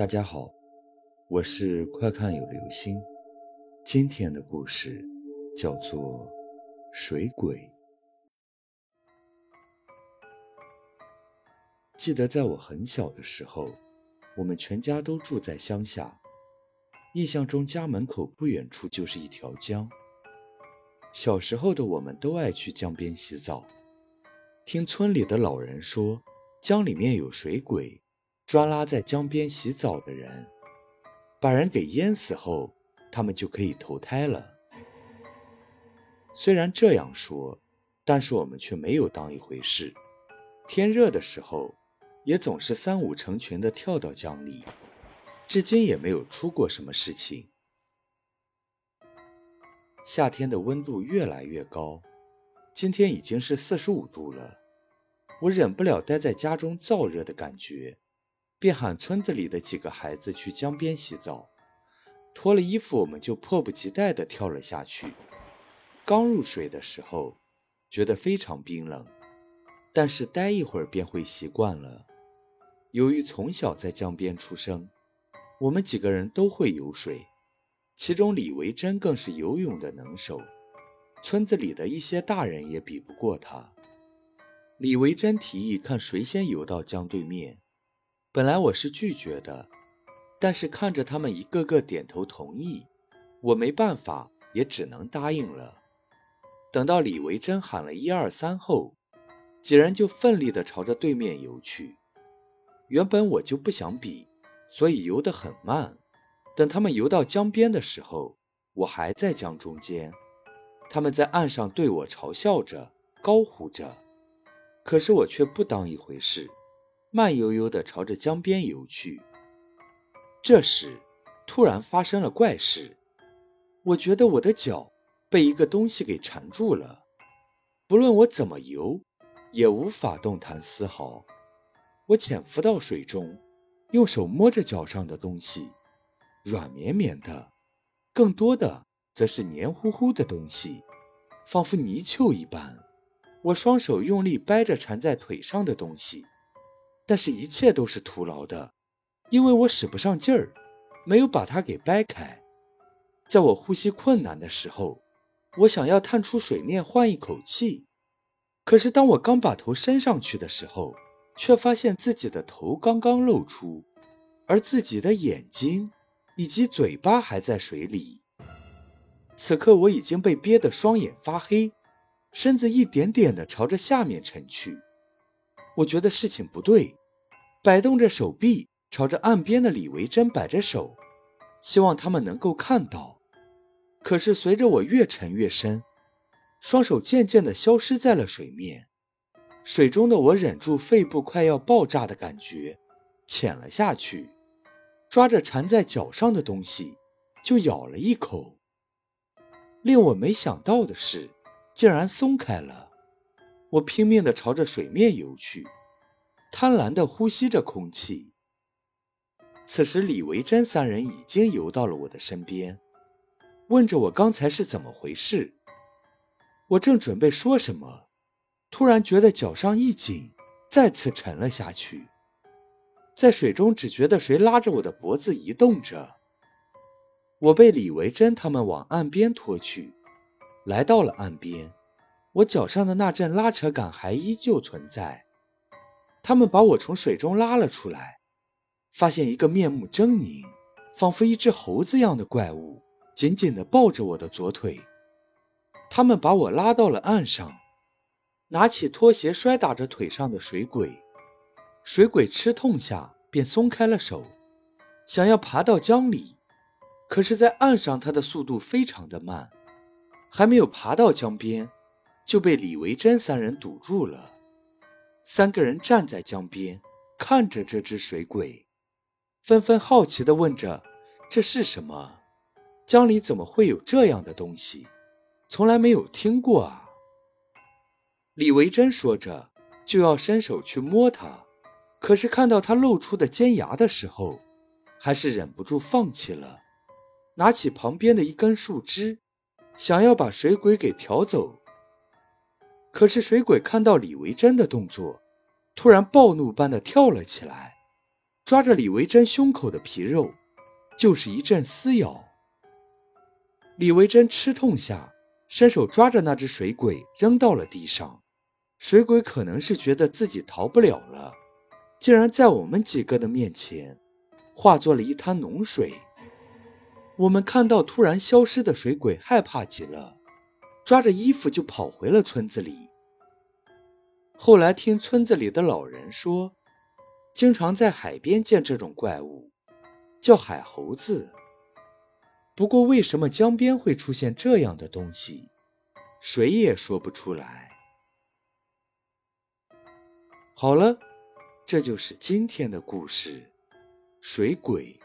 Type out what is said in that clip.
大家好，我是快看有流星。今天的故事叫做《水鬼》。记得在我很小的时候，我们全家都住在乡下。印象中，家门口不远处就是一条江。小时候的我们都爱去江边洗澡。听村里的老人说，江里面有水鬼。抓拉在江边洗澡的人，把人给淹死后，他们就可以投胎了。虽然这样说，但是我们却没有当一回事。天热的时候，也总是三五成群的跳到江里，至今也没有出过什么事情。夏天的温度越来越高，今天已经是四十五度了，我忍不了待在家中燥热的感觉。便喊村子里的几个孩子去江边洗澡，脱了衣服，我们就迫不及待地跳了下去。刚入水的时候，觉得非常冰冷，但是待一会儿便会习惯了。由于从小在江边出生，我们几个人都会游水，其中李维珍更是游泳的能手，村子里的一些大人也比不过他。李维珍提议看谁先游到江对面。本来我是拒绝的，但是看着他们一个个点头同意，我没办法，也只能答应了。等到李维珍喊了一二三后，几人就奋力地朝着对面游去。原本我就不想比，所以游得很慢。等他们游到江边的时候，我还在江中间。他们在岸上对我嘲笑着，高呼着，可是我却不当一回事。慢悠悠地朝着江边游去。这时，突然发生了怪事。我觉得我的脚被一个东西给缠住了，不论我怎么游，也无法动弹丝毫。我潜伏到水中，用手摸着脚上的东西，软绵绵的，更多的则是黏糊糊的东西，仿佛泥鳅一般。我双手用力掰着缠在腿上的东西。但是，一切都是徒劳的，因为我使不上劲儿，没有把它给掰开。在我呼吸困难的时候，我想要探出水面换一口气，可是当我刚把头伸上去的时候，却发现自己的头刚刚露出，而自己的眼睛以及嘴巴还在水里。此刻，我已经被憋得双眼发黑，身子一点点地朝着下面沉去。我觉得事情不对。摆动着手臂，朝着岸边的李维珍摆着手，希望他们能够看到。可是随着我越沉越深，双手渐渐地消失在了水面。水中的我忍住肺部快要爆炸的感觉，潜了下去，抓着缠在脚上的东西就咬了一口。令我没想到的是，竟然松开了。我拼命地朝着水面游去。贪婪地呼吸着空气。此时，李维珍三人已经游到了我的身边，问着我刚才是怎么回事。我正准备说什么，突然觉得脚上一紧，再次沉了下去。在水中，只觉得谁拉着我的脖子移动着。我被李维珍他们往岸边拖去，来到了岸边，我脚上的那阵拉扯感还依旧存在。他们把我从水中拉了出来，发现一个面目狰狞、仿佛一只猴子样的怪物紧紧地抱着我的左腿。他们把我拉到了岸上，拿起拖鞋摔打着腿上的水鬼。水鬼吃痛下便松开了手，想要爬到江里，可是，在岸上他的速度非常的慢，还没有爬到江边，就被李维珍三人堵住了。三个人站在江边，看着这只水鬼，纷纷好奇地问着：“这是什么？江里怎么会有这样的东西？从来没有听过啊！”李维珍说着，就要伸手去摸它，可是看到它露出的尖牙的时候，还是忍不住放弃了。拿起旁边的一根树枝，想要把水鬼给挑走。可是水鬼看到李维珍的动作，突然暴怒般的跳了起来，抓着李维珍胸口的皮肉，就是一阵撕咬。李维珍吃痛下，伸手抓着那只水鬼扔到了地上。水鬼可能是觉得自己逃不了了，竟然在我们几个的面前化作了一滩脓水。我们看到突然消失的水鬼，害怕极了，抓着衣服就跑回了村子里。后来听村子里的老人说，经常在海边见这种怪物，叫海猴子。不过为什么江边会出现这样的东西，谁也说不出来。好了，这就是今天的故事，水鬼。